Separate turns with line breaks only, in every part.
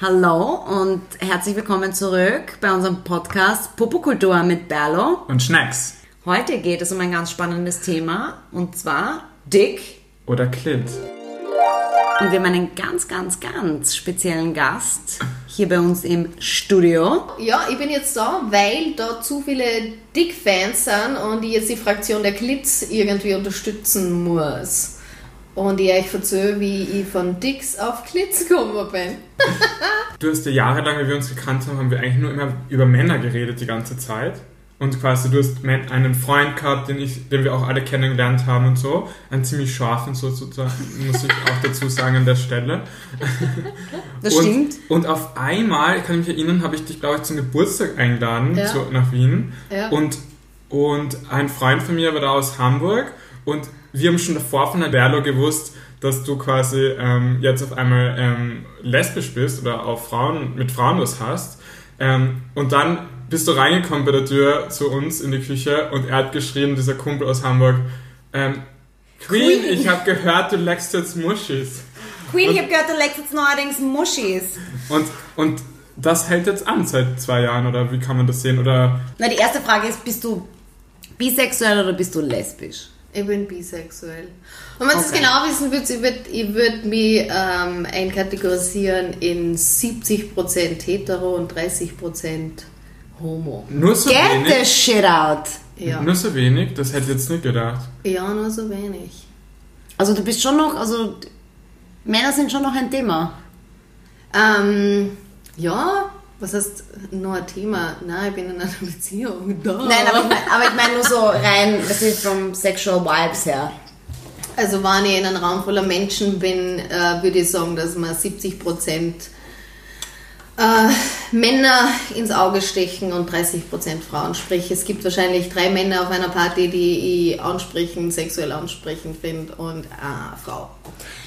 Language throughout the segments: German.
Hallo und herzlich willkommen zurück bei unserem Podcast Popokultur mit Berlo.
Und Schnacks.
Heute geht es um ein ganz spannendes Thema und zwar Dick.
Oder Klit.
Und wir haben einen ganz, ganz, ganz speziellen Gast hier bei uns im Studio.
Ja, ich bin jetzt da, weil da zu viele Dick-Fans sind und ich jetzt die Fraktion der Klits irgendwie unterstützen muss. Und ich euch erzähle, wie ich von Dicks auf Klits gekommen bin.
Du hast ja jahrelang, wie wir uns gekannt haben, haben wir eigentlich nur immer über Männer geredet die ganze Zeit. Und quasi, du hast einen Freund gehabt, den, ich, den wir auch alle kennengelernt haben und so. Einen ziemlich scharfen sozusagen, muss ich auch dazu sagen an der Stelle.
Das
und,
stimmt.
Und auf einmal, ich kann mich erinnern, habe ich dich, glaube ich, zum Geburtstag eingeladen
Ja.
zu, nach Wien.
Ja.
Und, und ein Freund von mir war da aus Hamburg. Und wir haben schon davor von der Berlo gewusst, dass du quasi ähm, jetzt auf einmal ähm, lesbisch bist oder auch Frauen, mit Frauen was hast. Ähm, und dann bist du reingekommen bei der Tür zu uns in die Küche und er hat geschrieben, dieser Kumpel aus Hamburg, ähm, Queen,
Queen.
ich habe gehört, du leckst jetzt Muschis.
Queen, ich habe gehört, du leckst jetzt neuerdings Muschis.
Und, und das hält jetzt an seit zwei Jahren, oder wie kann man das sehen? Oder
Na, die erste Frage ist, bist du bisexuell oder bist du lesbisch?
Ich bin bisexuell. Und wenn ihr es
Okay.
genau wissen wollt, ich würde ich würd mich ähm, einkategorisieren in 70% hetero und 30% homo.
nur so
Get
wenig?
the shit out!
Ja.
Nur so wenig? Das hätte ich jetzt nicht gedacht.
ja, nur so wenig.
Also du bist schon noch, also Männer sind schon noch ein Thema.
Ähm, ja, was heißt noch ein Thema? Nein, ich bin in einer Beziehung. Da.
Nein, aber ich meine ich mein nur so rein, das ist vom Sexual Vibes her.
Also wenn ich in einem Raum voller Menschen bin, äh, würde ich sagen, dass mir 70 Prozent äh, Männer ins Auge stechen und 30 Prozent Frauen. Sprich, es gibt wahrscheinlich drei Männer auf einer Party, die ich ansprechend, sexuell ansprechend finde und eine Frau,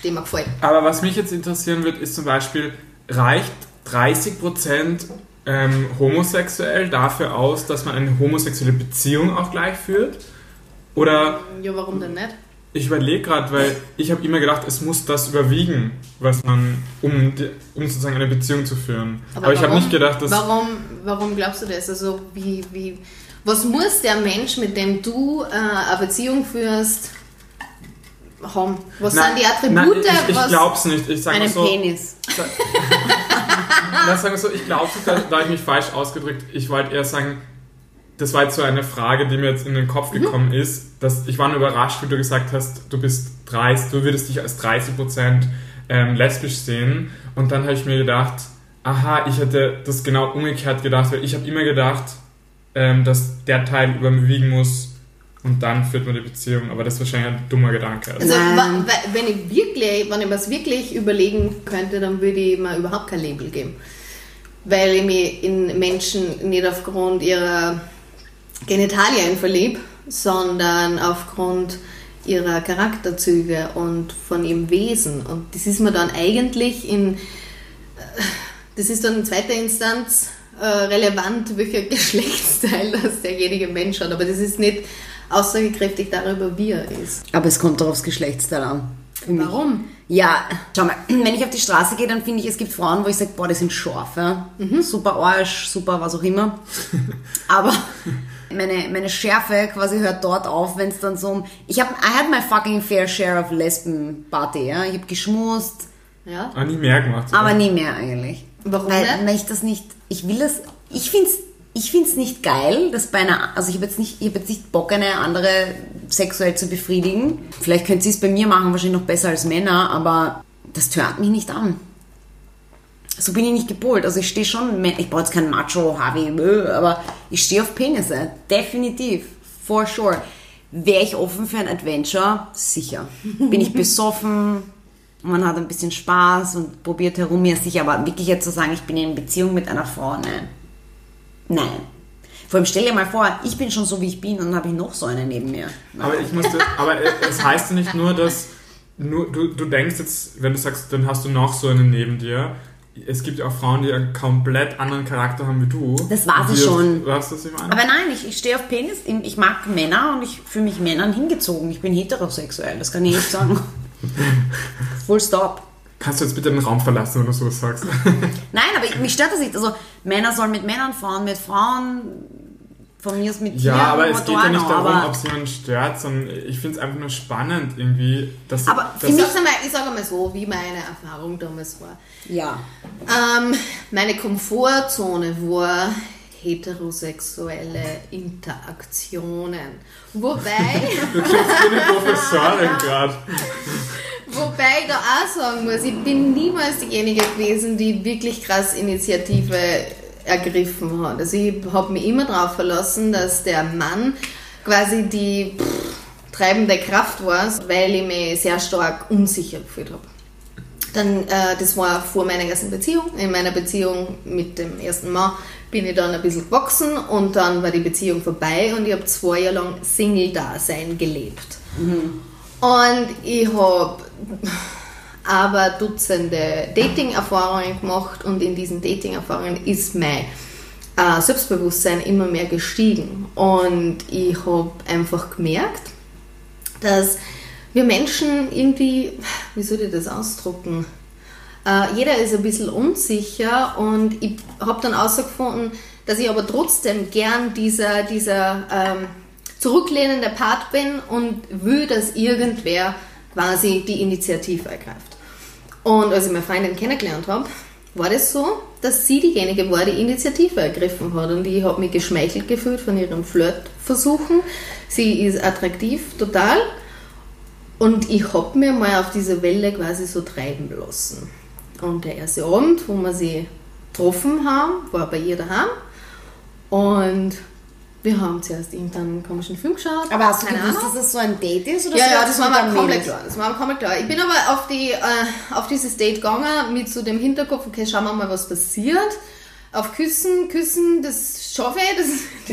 die mir gefällt.
Aber was mich jetzt interessieren wird, ist zum Beispiel, reicht 30% ähm, homosexuell dafür aus, dass man eine homosexuelle Beziehung auch gleich führt? Oder
Ja, warum denn nicht?
ich überlege gerade, weil ich habe immer gedacht, es muss das überwiegen, was man, um, die, um sozusagen eine Beziehung zu führen. Aber, ich habe
warum-
nicht gedacht, dass...
Warum, warum glaubst du das? Also, wie, wie, was muss der Mensch, mit dem du äh, eine Beziehung führst, haben? Was
Nein,
sind die Attribute?
Nein, ich, ich
was,
glaub's nicht. Ich sage
Einen
so,
Penis.
Na, sagen wir so, ich glaube, da, da habe ich mich falsch ausgedrückt. Ich wollte eher sagen, das war jetzt so eine Frage, die mir jetzt in den Kopf gekommen ist. Dass ich war nur überrascht, wie du gesagt hast, du bist 30, du würdest dich als 30% ähm, lesbisch sehen. Und dann habe ich mir gedacht, aha, ich hätte das genau umgekehrt gedacht, weil ich habe immer gedacht, ähm, dass der Teil überwiegen muss und dann führt man die Beziehung. Aber das ist wahrscheinlich ein dummer Gedanke. Also,
Also, wa- wenn ich wirklich, wenn ich mir das wirklich überlegen könnte, dann würde ich mir überhaupt kein Label geben. Weil ich mich in Menschen nicht aufgrund ihrer Genitalien verliebe, sondern aufgrund ihrer Charakterzüge und von ihrem Wesen. Und das ist mir dann eigentlich in, äh, das ist dann in zweiter Instanz äh, relevant, welcher Geschlechtsteil das derjenige Mensch hat. Aber das ist nicht aussagekräftig darüber, wie er ist.
Aber es kommt doch aufs Geschlechtsteil an. Für mich.
Warum?
Ja, schau mal, wenn ich auf die Straße gehe, dann finde ich, es gibt Frauen, wo ich sage, boah, die sind scharf, ja? super Arsch, super was auch immer. Aber meine, meine Schärfe quasi hört dort auf, wenn es dann so um... Ich habe, I had my fucking fair share of Lesben-Party, ja? Ich habe geschmust,
Ja?
ah, nie mehr gemacht.
aber nie mehr eigentlich.
Warum
weil,
nicht?
Weil ich das nicht... Ich will das... Ich finde es ich find's nicht geil, dass bei einer... Also ich habe jetzt, nicht- ich hab jetzt nicht Bock, eine andere sexuell zu befriedigen. Vielleicht könnte sie es bei mir machen, wahrscheinlich noch besser als Männer, aber das tönt mich nicht an. So bin ich nicht gepolt. Also ich stehe schon... Ich brauche jetzt keinen Macho, Harvey, aber ich stehe auf Penisse. Definitiv. For sure. Wäre ich offen für ein Adventure? Sicher. Bin ich besoffen? Man hat ein bisschen Spaß und probiert herum, ja sicher, aber wirklich jetzt zu sagen, ich bin in Beziehung mit einer Frau, nein. Nein. Vor allem stell dir mal vor, ich bin schon so, wie ich bin und dann habe ich noch so eine neben mir.
Aber ich musste, aber es heißt ja nicht nur, dass nur, du, du denkst jetzt, wenn du sagst, dann hast du noch so einen neben dir. Es gibt ja auch Frauen, die einen komplett anderen Charakter haben wie du.
Das war sie schon.
Weißt du, was ich meine?
Aber nein, ich, ich stehe auf Penis. Ich mag Männer und ich fühle mich Männern hingezogen. Ich bin heterosexuell, das kann ich nicht sagen. Full stop.
Kannst du jetzt bitte den Raum verlassen, wenn du sowas sagst?
Nein, aber ich- mich stört das nicht. Also Männer sollen mit Männern, Frauen mit Frauen, von mir aus mit
Ja,
Tieren,
aber es geht ja nicht darum,
aber
ob es jemanden stört, sondern ich finde es einfach nur spannend irgendwie, dass
Aber
dass,
Ich sag's einmal, ich sage einmal so, wie meine Erfahrung damals war.
ja.
Ähm, meine Komfortzone war heterosexuelle Interaktionen. Wobei,
du klingst wie eine Professorin gerade.
Wobei ich da auch sagen muss, ich bin niemals diejenige gewesen, die wirklich krass Initiative ergriffen hat. Also ich habe mich immer darauf verlassen, dass der Mann quasi die pff, treibende Kraft war, weil ich mich sehr stark unsicher gefühlt habe. Dann, äh, das war vor meiner ersten Beziehung. In meiner Beziehung mit dem ersten Mann bin ich dann ein bisschen gewachsen und dann war die Beziehung vorbei und ich habe zwei Jahre lang Single-Dasein gelebt. Und ich habe aber Dutzende Dating-Erfahrungen gemacht und in diesen Dating-Erfahrungen ist mein äh, Selbstbewusstsein immer mehr gestiegen. Und ich habe einfach gemerkt, dass wir Menschen irgendwie, wie soll ich das ausdrucken? Äh, jeder ist ein bisschen unsicher und ich habe dann herausgefunden, dass ich aber trotzdem gern dieser, dieser ähm, zurücklehnende Part bin und will, dass irgendwer quasi die Initiative ergreift. Und als ich meine Freundin kennengelernt habe, war das so, dass sie diejenige war, die Initiative ergriffen hat. Und ich habe mich geschmeichelt gefühlt von ihren Flirtversuchen. Sie ist attraktiv, total. Und ich habe mir mal auf diese Welle quasi so treiben lassen. Und der erste Abend, wo wir sie getroffen haben, war bei ihr daheim. Und wir haben zuerst irgendeinen komischen Film geschaut.
Aber hast du gewusst, dass das so ein Date ist? Oder
Ja,
so
ja, das
es
war mir komplett klar. Das war mir komplett klar. Ich bin aber auf, die, äh, auf dieses Date gegangen mit so dem Hinterkopf, okay, schauen wir mal, was passiert. Auf Küssen, Küssen, das schaffe ich, das,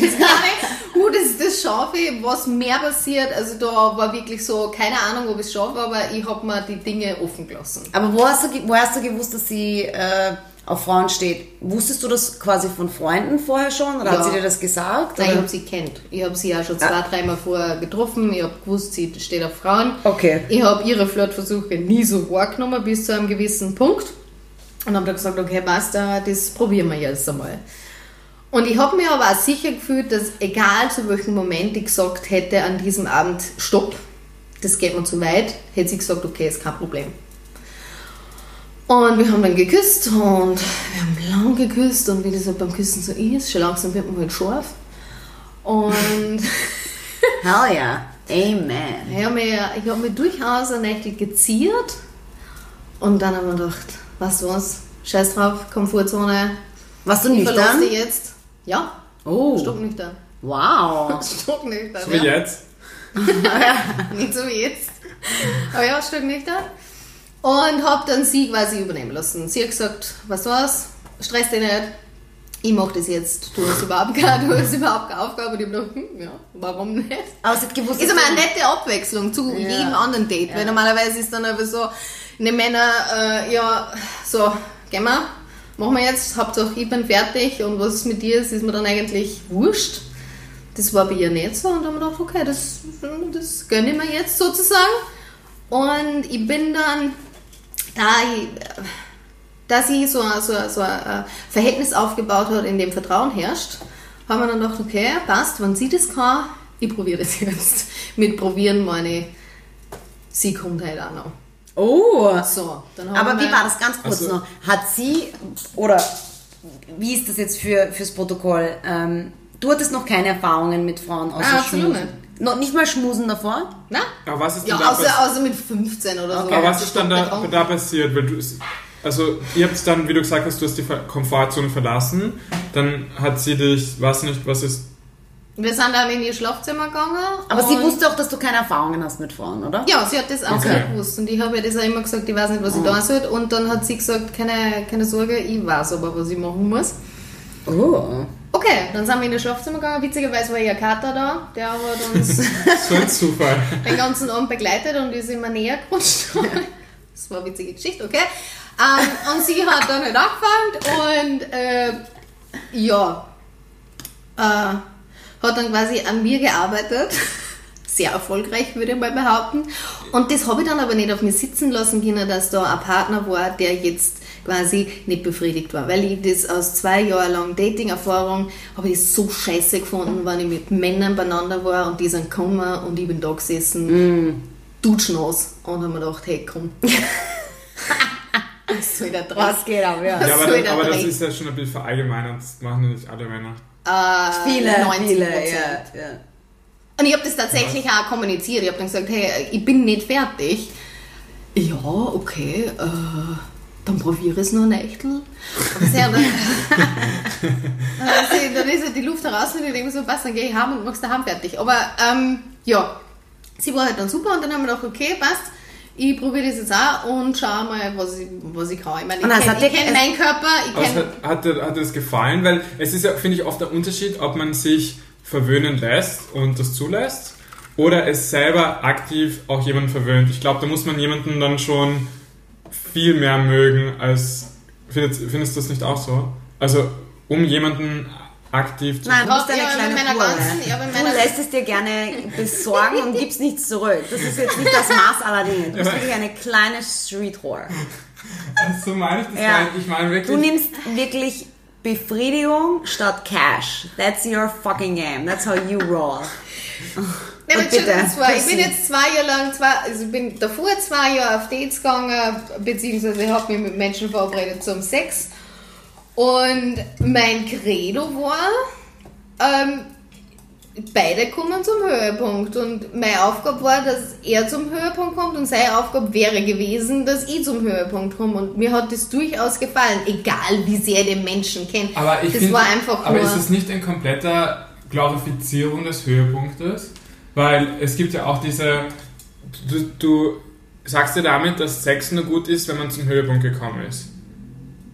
das kann ich. Uh, das, das schaffe ich. Was mehr passiert, also da war wirklich so, keine Ahnung, ob ich es schaffe, aber ich habe mir die Dinge offen gelassen.
Aber wo hast, du, wo hast du gewusst, dass sie äh, auf Frauen steht? Wusstest du das quasi von Freunden vorher schon? Oder
Ja.
hat sie dir das gesagt?
Nein, ich
oder?
habe sie kennt. Ich habe sie ja schon zwei, dreimal vorher getroffen. Ich habe gewusst, sie steht auf Frauen.
Okay.
Ich habe ihre Flirtversuche nie so wahrgenommen bis zu einem gewissen Punkt. Und habe dann gesagt, okay, basta, das probieren wir jetzt einmal. Und ich habe mir aber auch sicher gefühlt, dass egal zu welchem Moment ich gesagt hätte an diesem Abend, stopp, das geht mir zu weit, hätte sie gesagt, okay, ist kein Problem. Und wir haben dann geküsst und wir haben lang geküsst und wie das halt beim Küssen so ist, schon langsam wird man halt scharf. Und
Hell yeah. Amen.
ich habe mich, ich hab mich durchaus ein Nächtig geziert und dann haben wir gedacht, weißt du was, scheiß drauf, Komfortzone,
Warst du nüchtern?
dich jetzt. Ja,
Oh,
stocknüchtern.
wow.
Stocknüchtern,
So wie
ja.
jetzt.
Nicht so wie jetzt. Aber ja, stocknüchtern. Und habe dann sie quasi übernehmen lassen. Sie hat gesagt, was, stress dich nicht, ich mache das jetzt. Du hast überhaupt keine, du hast überhaupt keine Aufgabe. Und ich habe gedacht, hm, ja, warum nicht?
Aber sie hat gewusst,
Ist aber eine nette Abwechslung zu
Ja.
jedem anderen Date, weil normalerweise ist dann einfach so, eine Männer, äh, ja, so, gehen wir, machen wir jetzt, Hauptsache ich bin fertig und was mit dir ist, ist mir dann eigentlich wurscht. Das war bei ihr nicht so und dann haben wir gedacht, okay, das, das gönne ich mir jetzt sozusagen. Und ich bin dann, da ich, dass sie so, so, so ein Verhältnis aufgebaut hat, in dem Vertrauen herrscht, haben wir dann gedacht, okay, passt, wenn sie das kann, ich probiere das jetzt. Mit probieren meine ich, sie kommt halt auch noch.
Oh.
So, dann haben
Aber
wir
wie war das ganz kurz
Also-
noch? Hat sie, oder wie ist das jetzt für, fürs Protokoll? Ähm, du hattest noch keine Erfahrungen mit Frauen außer
Ah,
Schmusen? Noch nicht mal Schmusen davor?
Na?
Aber was ist
Ja,
denn da
außer, außer mit 15 oder so.
Aber was ist dann da, da passiert? Weil du, also, ihr habt dann, wie du gesagt hast, du hast die Komfortzone verlassen. Dann hat sie dich, weiß nicht, was ist.
Wir sind dann in ihr Schlafzimmer gegangen.
Aber sie wusste auch, dass du keine Erfahrungen hast mit Frauen, oder?
Ja, sie hat das auch
Okay.
so gewusst. Und ich habe ihr das auch immer gesagt, ich weiß nicht, was ich da soll. Und dann hat sie gesagt, keine, keine Sorge, ich weiß aber, was ich machen muss.
Oh.
Okay, dann sind wir in das Schlafzimmer gegangen. Witzigerweise war ihr Kater da. Der hat uns
So ein Zufall.
den ganzen Abend begleitet und ist immer näher gerutscht. Das war eine witzige Geschichte, okay. Ähm, und sie hat dann halt angefangen und äh, ja, äh, hat dann quasi an mir gearbeitet. sehr erfolgreich, würde ich mal behaupten. Und das habe ich dann aber nicht auf mich sitzen lassen können, dass da ein Partner war, der jetzt quasi nicht befriedigt war. Weil ich das aus zwei Jahren lang Dating-Erfahrung habe ich so scheiße gefunden, wenn ich mit Männern beieinander war und die sind gekommen und ich bin da gesessen, mm. dutschnass und habe mir gedacht, hey komm. Was soll der Dreck?
Was geht ab, ja.
Ja, aber, das, aber das ist ja schon ein bisschen verallgemeinert. Das machen ja nicht alle Männer.
Äh,
Viele,
90
viele, ja, ja.
Und ich habe das tatsächlich auch kommuniziert. Ich habe dann gesagt, hey, ich bin nicht fertig. Ja, okay, äh, dann probiere es nur ein Echtel. Aber sehr, dann, ist ja die Luft heraus und ich denke so, was, dann gehe ich heim und mach's daheim fertig. Aber ähm, ja, sie war halt dann super und dann haben wir gedacht, okay, passt. Ich probiere das jetzt auch und schau mal, was ich, was ich kann. Ich meine, ich kenne
hat dir-
kenn meinen Körper, ich
es
kenne...
hat, hat, dir, hat dir das gefallen? Weil es ist ja, finde ich, oft der Unterschied, ob man sich verwöhnen lässt und das zulässt oder es selber aktiv auch jemanden verwöhnt. Ich glaube, da muss man jemanden dann schon viel mehr mögen als. Findest, findest du das nicht auch so? Also, um jemanden aktiv zu.
Nein, du
Ja,
bist eine
ja,
kleine
meiner ganzen- ja, mit
Du lässt es dir gerne besorgen und gibst nichts zurück. Das ist jetzt nicht das Maß aller Dinge. Du bist wirklich eine kleine Street Whore.
so meine ich das
Ja.
nicht. Ich meine wirklich.
Du nimmst wirklich Befriedigung statt Cash. That's your fucking game. That's how you roll.
Ja, aber
bitte,
das war, ich bin jetzt zwei Jahre lang, zwei, also ich bin davor zwei Jahre auf Dates gegangen, beziehungsweise ich habe mich mit Menschen verabredet zum Sex. Und mein Credo war, ähm, beide kommen zum Höhepunkt. Und meine Aufgabe war, dass er zum Höhepunkt kommt und seine Aufgabe wäre gewesen, dass ich zum Höhepunkt komme. Und mir hat das durchaus gefallen, egal wie sehr den Menschen kennt.
Aber ich
das
find,
war einfach
aber ist das nicht eine komplette Glorifizierung des Höhepunktes? Weil es gibt ja auch diese. Du, du sagst ja damit, dass Sex nur gut ist, wenn man zum Höhepunkt gekommen ist.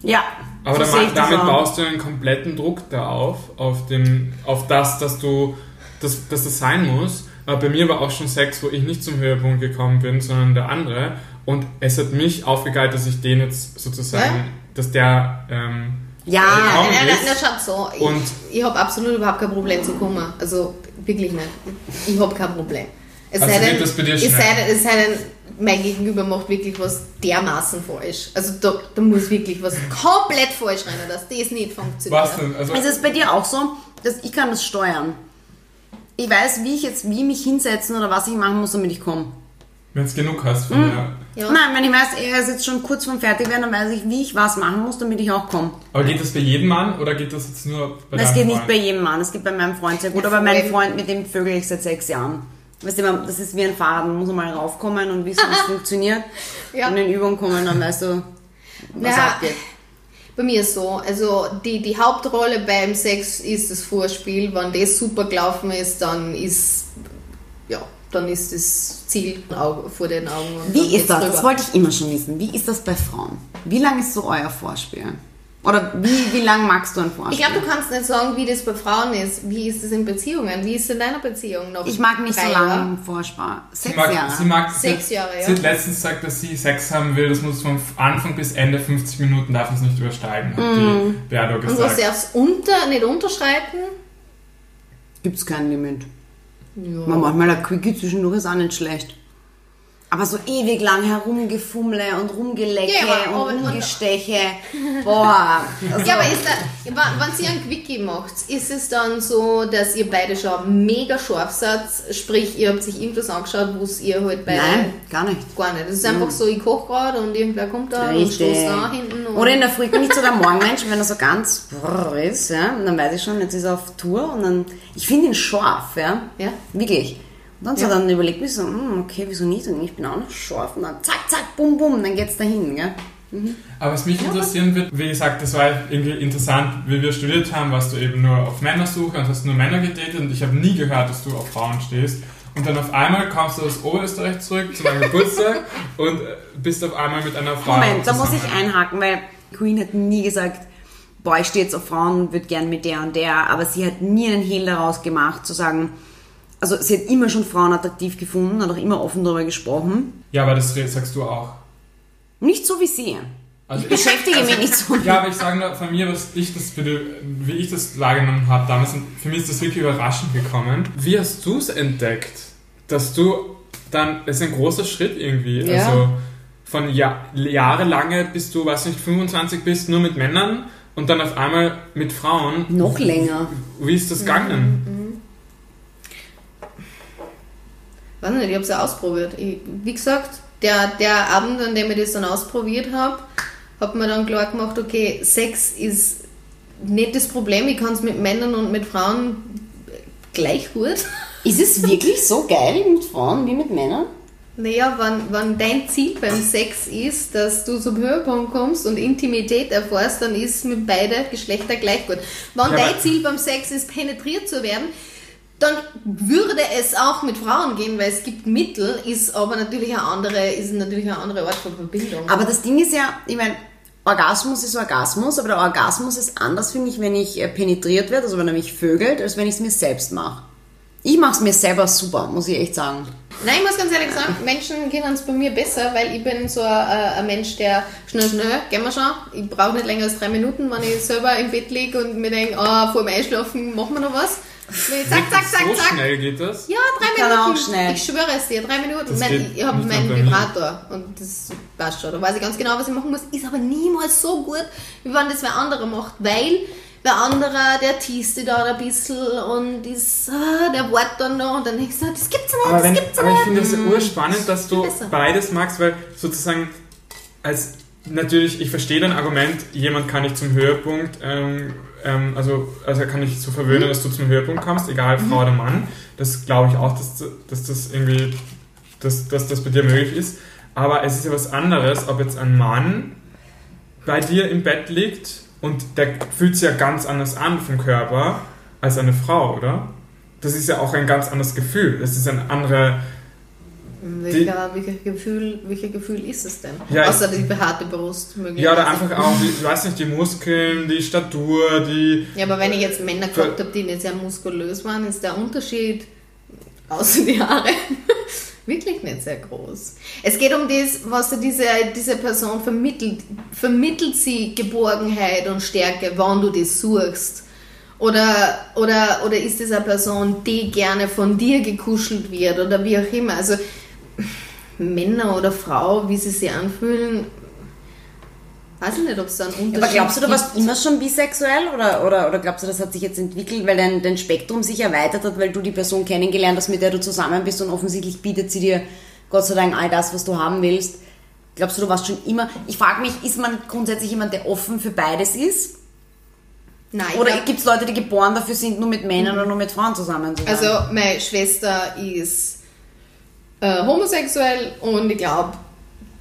Ja.
Aber
so ich
damit baust du einen kompletten Druck da auf, auf, den, auf das, dass du, dass, dass das sein muss. Aber bei mir war auch schon Sex, wo ich nicht zum Höhepunkt gekommen bin, sondern der andere. Und es hat mich aufgegeilt, dass ich den jetzt sozusagen,
Ja?
dass der ähm,
Ja,
gekommen
nein,
ist.
nein, schaut so. Ich,
Und-
ich habe absolut überhaupt kein Problem zu kommen. Also wirklich nicht. Ich habe kein Problem. Es
Also
sei
geht
denn,
das bei dir
es
schnell?
sei denn, es sei denn, mein Gegenüber macht wirklich was dermaßen falsch. Also da, da muss wirklich was komplett falsch rein, dass das nicht funktioniert.
was denn? Also,
Es ist bei dir auch so, dass ich kann das steuern. Ich weiß, wie ich jetzt, wie mich hinsetzen oder was ich machen muss, damit ich komme.
wenn es genug hast von
Mhm.
Ja.
Nein, wenn ich weiß, er ist jetzt schon kurz vorm Fertigwerden, dann weiß ich, wie ich was machen muss, damit ich auch komme.
Aber geht das bei jedem Mann oder geht das jetzt nur bei
Das
deinem
geht nicht
Freund?
bei jedem Mann, das geht bei meinem Freund sehr gut,
Ja,
aber mein
voll.
Freund, mit dem vögel ich seit sechs Jahren. Weißt du, man- das ist wie ein man muss mal raufkommen und wissen, wie es funktioniert.
Ja.
Und in Übung kommen, dann weißt du, was
Na,
abgeht.
Bei mir ist so, also die, die Hauptrolle beim Sex ist das Vorspiel. Wenn das super gelaufen ist, dann ist ja, dann ist das Ziel vor den Augen.
Wie ist das?
drüber.
Das wollte ich immer schon wissen. Wie ist das bei Frauen? Wie lang ist so euer Vorspiel? Oder wie, wie lang magst du ein Vorspiel?
Ich glaube, du kannst nicht sagen, wie das bei Frauen ist. Wie ist das in Beziehungen? Wie ist es in deiner Beziehung noch?
Ich mag nicht so lange im Vorspann.
Sie
Sechs
mag,
Jahre.
sie mag
Sechs
sie,
Jahre, ja.
Sie hat letztens gesagt, dass sie Sex haben will, das muss von Anfang bis Ende 50 Minuten darf es nicht übersteigen, hat die Berdo
Und was darfst unter, nicht unterschreiten?
Gibt es kein Limit.
Ja.
Man manchmal ein Quickie zwischendurch ist auch nicht schlecht. Aber so ewig lang herumgefummle und rumgelecke
Ja, aber-
und rumgesteche. Boah. Also,
Ja, aber ist da, wenn, ihr einen Quickie macht, ist es dann so, dass ihr beide schon mega scharf seid? Sprich, ihr habt sich irgendwas angeschaut, wo ihr halt beide
Nein, gar nicht.
gar nicht. Es ist einfach so, ich koche gerade und irgendwer kommt da und
Richtig.
stoßt da hinten. Und
Oder in der Früh bin ich so der Morgenmensch, wenn er so ganz brrr ist, ja, und dann weiß ich schon, jetzt ist er auf Tour und dann, ich finde ihn scharf, ja.
Ja.
Wirklich. Und so,
Ja.
dann überlegt mich so, hm, okay, wieso nicht? Und ich bin auch noch scharf und dann zack, zack, bum, bum, dann geht's dahin, gell.
Aber was mich interessieren wird, wie gesagt, das war irgendwie interessant, wie wir studiert haben, warst du eben nur auf Männersuche und hast nur Männer gedatet und ich habe nie gehört, dass du auf Frauen stehst. Und dann auf einmal kommst du aus Oberösterreich zurück zu meinem Geburtstag und äh, bist auf einmal mit einer Frau
Moment, da muss ich einhaken, weil Queen hat nie gesagt, boah, ich stehe jetzt auf Frauen würde gern mit der und der, aber sie hat nie einen Hehl daraus gemacht, zu sagen, also sie hat immer schon Frauen attraktiv gefunden, hat auch immer offen darüber gesprochen.
Ja, aber das sagst du auch.
Nicht so wie sie.
Also
Ich beschäftige mich nicht so.
Ja, aber ich sage nur von mir, was ich das wie ich das wahrgenommen habe damals. Für mich ist das wirklich überraschend gekommen. Wie hast du es entdeckt, dass du dann, das ist ein großer Schritt irgendwie.
Ja.
Also von ja, jahrelange bis du, weiß nicht, 25 bist, nur mit Männern und dann auf einmal mit Frauen.
Noch länger.
Wie ist das gegangen?
Weiß nicht, ich habe es ja ausprobiert. Ich, wie gesagt, der, der Abend, an dem ich das dann ausprobiert habe, hat mir dann klar gemacht, okay, Sex ist nicht das Problem, ich kann es mit Männern und mit Frauen gleich gut.
Ist es wirklich so geil mit Frauen wie mit Männern?
Naja, wenn, wenn dein Ziel beim Sex ist, dass du zum Höhepunkt kommst und Intimität erfährst, dann ist mit beide Geschlechter gleich gut. Wenn
Ja,
dein Ziel beim Sex ist, penetriert zu werden, dann würde es auch mit Frauen gehen, weil es gibt Mittel, ist aber natürlich eine andere, ist natürlich eine andere Art von Verbindung.
Aber das Ding ist ja, ich meine, Orgasmus ist Orgasmus, aber der Orgasmus ist anders, finde ich, wenn ich äh, penetriert werde, also wenn er mich vögelt, als wenn ich es mir selbst mache. Ich mache es mir selber super, muss ich echt sagen.
Nein, ich muss ganz ehrlich sagen, Menschen kennen es bei mir besser, weil ich bin so ein, ein Mensch, der schnell, schnell, gehen wir schon. Ich brauche nicht länger als drei Minuten, wenn ich selber im Bett liege und mir denke, ah, vor dem Einschlafen machen wir noch was. Ich Zack, zack, zack,
so
zack.
schnell geht das?
Ja, drei
Ich kann
Minuten.
auch schnell.
Ich schwöre es dir, drei Minuten.
Das
Mein, ich habe meinen. Vibrator und das passt schon. Da weiß ich ganz genau, was ich machen muss. Ist aber niemals so gut, wie wenn das wer anderer macht, weil wer anderer, der teast dich da ein bisschen und ist, ah, der wartet dann noch und dann denkst du, das gibt's nicht,
Aber,
das
wenn,
gibt's
aber ich
nicht.
finde es urspannend, dass du
besser.
beides magst, weil sozusagen als natürlich, ich verstehe dein Argument, jemand kann nicht zum Höhepunkt, ähm, ähm, also, also kann nicht so verwöhnen, dass du zum Höhepunkt kommst, egal Frau oder Mann. Das glaube ich auch, dass, dass das irgendwie, dass, dass das bei dir möglich ist. Aber es ist ja was anderes, ob jetzt ein Mann bei dir im Bett liegt und der fühlt sich ja ganz anders an vom Körper als eine Frau, oder? Das ist ja auch ein ganz anderes Gefühl. Das ist ein anderer.
Welcher, welcher, Gefühl, welcher Gefühl ist es denn?
Ja,
Außer die behaarte Brust.
Ja,
möglicherweise.
oder einfach auch, die, ich weiß nicht, die Muskeln, die Statur, die.
Ja, aber wenn ich jetzt Männer gehabt habe, die nicht sehr muskulös waren, ist der Unterschied, außer die Haare, wirklich nicht sehr groß. Es geht um das, was diese, diese Person vermittelt. Vermittelt sie Geborgenheit und Stärke, wann du das suchst? Oder, oder, oder ist es eine Person, die gerne von dir gekuschelt wird oder wie auch immer? Also Männer oder Frau, wie sie sich anfühlen, weiß ich nicht, ob es da einen Unterschied
Aber glaubst du, du
gibt.
warst immer schon bisexuell oder, oder, oder glaubst du, das hat sich jetzt entwickelt, weil dein, dein Spektrum sich erweitert hat, weil du die Person kennengelernt hast, mit der du zusammen bist und offensichtlich bietet sie dir Gott sei Dank all das, was du haben willst? Glaubst du, du warst schon immer. Ich frage mich, ist man grundsätzlich jemand, der offen für beides ist?
Nein,
Oder gibt es Leute, die geboren dafür sind, nur mit Männern oder nur mit Frauen zusammen zu sein?
Also meine Schwester ist äh, homosexuell und ich glaube,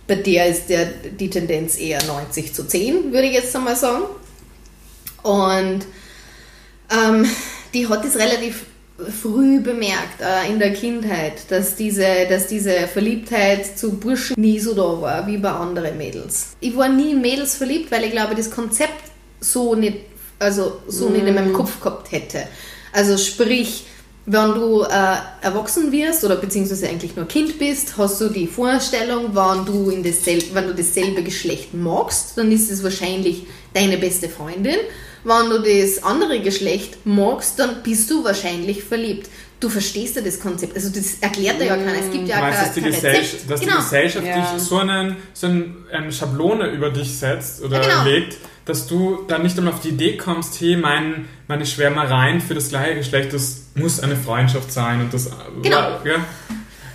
bei der ist der, die Tendenz eher 90 zu 10, würde ich jetzt einmal sagen. Und ähm, die hat es relativ früh bemerkt, äh, in der Kindheit, dass diese, dass diese Verliebtheit zu Burschen nie so da war wie bei anderen Mädels. Ich war nie in Mädels verliebt, weil ich glaube, das Konzept so nicht, also so nicht in meinem Kopf gehabt hätte. Also sprich, wenn du äh, erwachsen wirst oder beziehungsweise eigentlich nur Kind bist, hast du die Vorstellung, wenn du, in dasselbe, wenn du dasselbe Geschlecht magst, dann ist es wahrscheinlich deine beste Freundin. Wenn du das andere Geschlecht magst, dann bist du wahrscheinlich verliebt. Du verstehst ja das Konzept. Also das erklärt dir ja keiner. Es gibt ja
meinst,
kein,
dass die,
kein Rezept.
dass
genau.
die Gesellschaft
Ja.
dich so, einen, so einen, eine Schablone über dich setzt oder
Ja, genau.
legt, dass du dann nicht einmal auf die Idee kommst, hey, mein, meine Schwärmereien für das gleiche Geschlecht, das muss eine Freundschaft sein und das
Genau.
ja,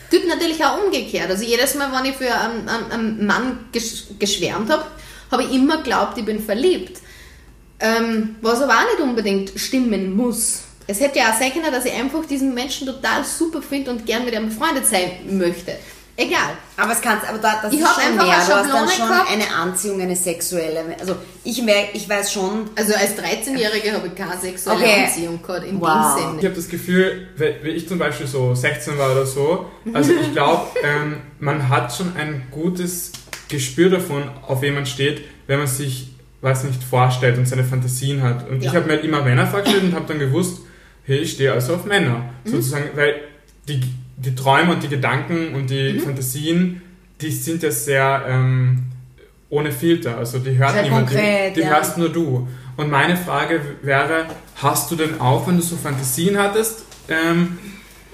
Gibt natürlich auch umgekehrt. Also jedes Mal, wenn ich für einen, einen, Mann gesch geschwärmt habe, habe ich immer geglaubt, ich bin verliebt. Ähm, was aber auch nicht unbedingt stimmen muss. Es hätte ja auch sein können, dass ich einfach diesen Menschen total super finde und gern mit ihm befreundet sein möchte. Egal.
Aber es kannst, aber da, das
Ich
ist schon
einfach
mehr.
eine
Du hast dann schon
gehabt.
eine Anziehung, eine sexuelle. Also ich, ich weiß schon,
Also als 13-Jährige habe ich keine sexuelle
Okay.
Anziehung gehabt, in
Wow.
dem
Ich
Sinne.
habe das Gefühl, wenn wenn ich zum Beispiel so 16 war oder so, also ich glaube, ähm, man hat schon ein gutes Gespür davon, auf wen man steht, wenn man sich, weiß nicht, vorstellt und seine Fantasien hat. Und
Ja.
ich habe mir halt immer Männer vorgestellt und habe dann gewusst, hey, ich stehe also auf Männer. Sozusagen, weil die, die Träume und die Gedanken und die Fantasien, die sind ja sehr ähm, ohne Filter. Also die hört
Sehr
niemand,
konkret,
die, die
ja.
hörst nur du. Und meine Frage wäre, hast du denn auch, wenn du so Fantasien hattest, ähm,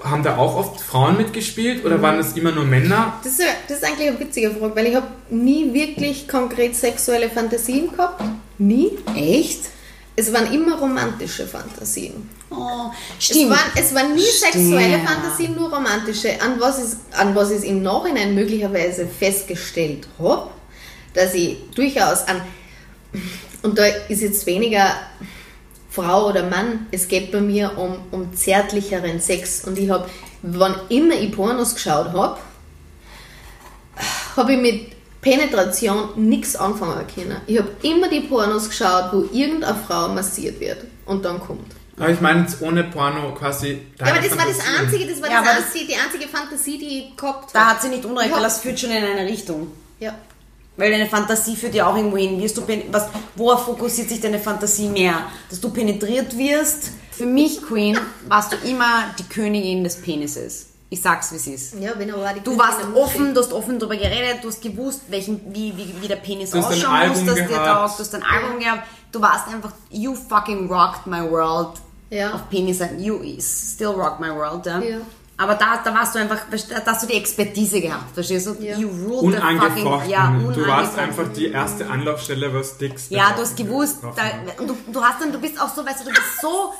haben da auch oft Frauen mitgespielt oder waren das immer nur Männer?
Das ist, das ist eigentlich eine witzige Frage, weil ich habe nie wirklich konkret sexuelle Fantasien gehabt. Nie.
Echt?
Es waren immer romantische Fantasien.
Oh,
Es
stimmt.
waren, es waren nie sexuelle
Stimmt.
Fantasien, nur romantische. An was, ich, an was ich im Nachhinein möglicherweise festgestellt habe, dass ich durchaus an. Und da ist jetzt weniger Frau oder Mann, es geht bei mir um, um zärtlicheren Sex. Und ich habe, wann immer ich Pornos geschaut habe, habe ich mit Penetration nichts anfangen können. Ich habe immer die Pornos geschaut, wo irgendeine Frau massiert wird und dann kommt.
Aber ich meine jetzt ohne Porno quasi.
Ja, aber das war das einzige, das war
Ja, das
einzige, die einzige Fantasie, die ich gehabt
Da
habe.
hat sie nicht unrecht, weil das führt schon in eine Richtung.
Ja.
Weil deine Fantasie führt ja auch irgendwo hin. Wirst du was, worauf fokussiert sich deine Fantasie mehr? Dass du penetriert wirst? Für mich, Queen, warst du immer die Königin des Penises. Ich sag's, wie es ist.
Ja, wenn aber die
Du warst offen, du hast offen darüber geredet, du hast gewusst, welchen, wie, wie, wie der Penis
Du
ausschauen muss, dass dir taugt, du hast ein Album gehabt. Du warst einfach, you fucking rocked my world.
Ja.
Auf Penis, you still rock my world, ja.
Ja.
Aber da, da warst du einfach, da hast du die Expertise gehabt, verstehst du?
Ja.
You ruled the fucking,
Unangefochten.
ja,
du warst einfach die erste Anlaufstelle, was Dicks.
Ja, du hast gewusst, da, und du, du hast dann, du bist auch so, weißt du, du bist so,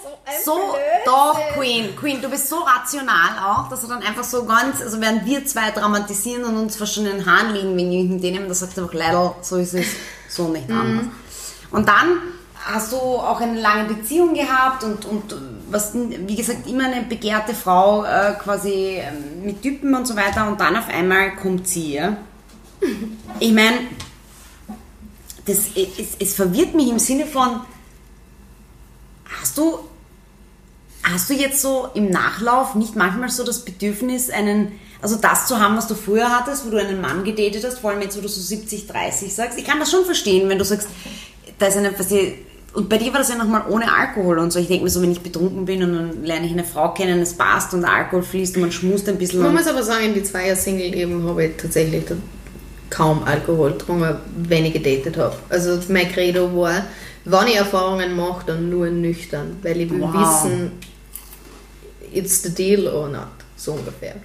so, doch, Queen, Queen, du bist so rational auch, dass du dann einfach so ganz, also während wir zwei dramatisieren und uns fast schon in den Haaren liegen wegen irgendeinem denen, da sagst du einfach, Leidl, so ist es, so nicht anders. Und dann hast du auch eine lange Beziehung gehabt und, und was, wie gesagt, immer eine begehrte Frau äh, quasi ähm, mit Typen und so weiter und dann auf einmal kommt sie, ja. Ich meine, das, es, es verwirrt mich im Sinne von, hast du, hast du jetzt so im Nachlauf nicht manchmal so das Bedürfnis, einen, also das zu haben, was du früher hattest, wo du einen Mann gedatet hast, vor allem jetzt, wo du so 70, 30 sagst? Ich kann das schon verstehen, wenn du sagst, da ist eine, was die, und bei dir war das ja nochmal ohne Alkohol und so. Ich denke mir so, wenn ich betrunken bin und dann lerne ich eine Frau kennen, es passt und der Alkohol fließt und man schmust ein bisschen.
Man muss aber sagen, in die zwei Jahre Single-Leben habe ich tatsächlich kaum Alkohol getrunken, wenn ich gedatet habe. Also mein Credo war, wenn ich Erfahrungen mache, dann nur nüchtern, weil ich will
Wow.
wissen, it's the deal or not, so ungefähr.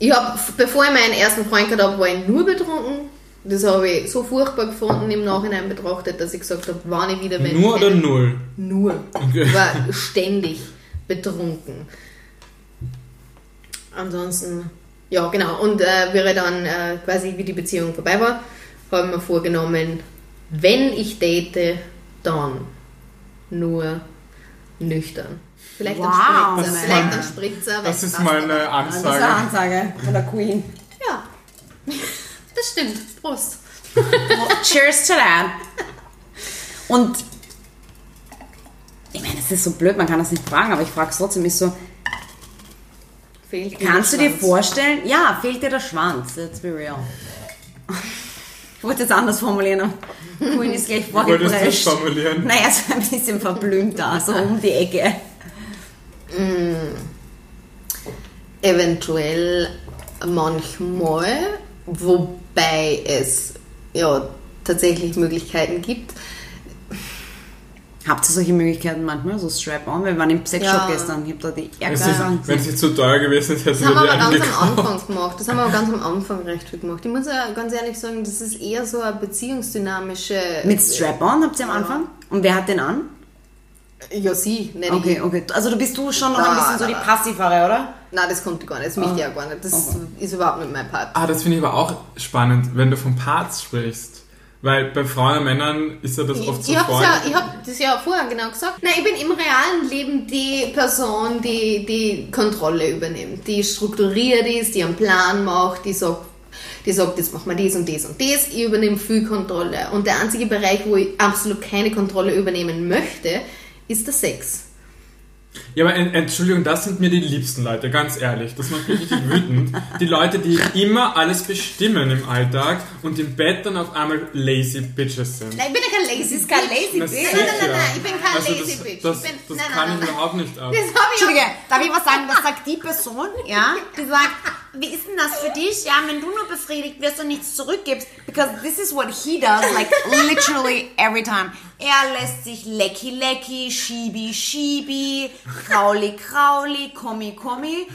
Ich habe, bevor ich meinen ersten Freund gehabt habe, war ich nur betrunken. Das habe ich so furchtbar gefunden im Nachhinein betrachtet, dass ich gesagt habe, wann ich wieder wenn
Nur
ich
oder null?
nur.
Okay.
Ich war ständig betrunken. Ansonsten, ja genau. Und äh, wäre dann äh, quasi, wie die Beziehung vorbei war, habe ich mir vorgenommen, wenn ich date, dann nur nüchtern. Vielleicht
Wow,
ein Spritzer. Vielleicht ein Spritzer.
Das ist
passt
mal
aber.
eine
Das ist eine
Ansage.
Ansage von der Queen.
Ja, stimmt. Prost.
Cheers to that. Und ich meine, das ist so blöd, man kann das nicht fragen, aber ich frage es trotzdem, ist so,
Fehlt
kannst du dir
Schwanz.
vorstellen, ja, fehlt dir der Schwanz, let's be real. Ich wollte jetzt anders formulieren, aber Queen ist gleich
wolltest du es
vorgeprescht.
formulieren?
Naja, so ein bisschen verblümt da, so um die Ecke.
Eventuell manchmal, wobei es ja tatsächlich Möglichkeiten gibt.
Habt ihr solche Möglichkeiten manchmal, so Strap-on? Wir waren im Sexshop
Ja.
gestern, ich hab da die
Es
Ärger
ist, wenn es nicht zu teuer gewesen ist, hätten
Das
wir
haben wir aber ganz am. Anfang gemacht. Das haben wir aber ganz am Anfang recht viel gemacht. Ich muss ja ganz ehrlich sagen, das ist eher so eine beziehungsdynamische.
Mit Strap-on habt ihr am Anfang? Und wer hat den an?
Ja, sie, nicht
Okay,
ich.
okay. Also du bist du schon noch ein bisschen so die passivere, oder?
Nein, das kommt gar nicht. Das möchte ich ja gar nicht. Das ist überhaupt nicht mein Part.
Ah, das finde ich aber auch spannend, wenn du von Parts sprichst. Weil bei Frauen und Männern ist ja das oft so
Ich habe ja, ich hab das ja vorher genau gesagt. Nein, ich bin im realen Leben die Person, die die Kontrolle übernimmt, die strukturiert ist, die einen Plan macht, die sagt, die sagt, jetzt machen wir dies und dies und dies. Ich übernehme viel Kontrolle. Und der einzige Bereich, wo ich absolut keine Kontrolle übernehmen möchte, ist der Sex.
Ja, aber en- Entschuldigung, das sind mir die liebsten Leute, ganz ehrlich. Das macht mich richtig wütend. Die Leute, die immer alles bestimmen im Alltag und im Bett dann auf einmal lazy Bitches sind.
Nein, ich bin ja kein Lazy
ist kein Lazy Bitch.
Nein, nein, nein, nein, ich bin kein
also
Lazy
das,
Bitch.
Das,
Ich bin-
das
nein,
kann
nein,
ich
nein.
überhaupt nicht ab.
Das habe ich auch
Entschuldige, darf ich was sagen? Das sagt die Person, ja, die sagt, wie ist denn das für dich? Ja, wenn du nur befriedigt wirst und nichts zurückgibst. Because this is what he does, like literally every time. Er lässt sich lecky lecky, schibi schibi, krauli krauli, kommi kommi,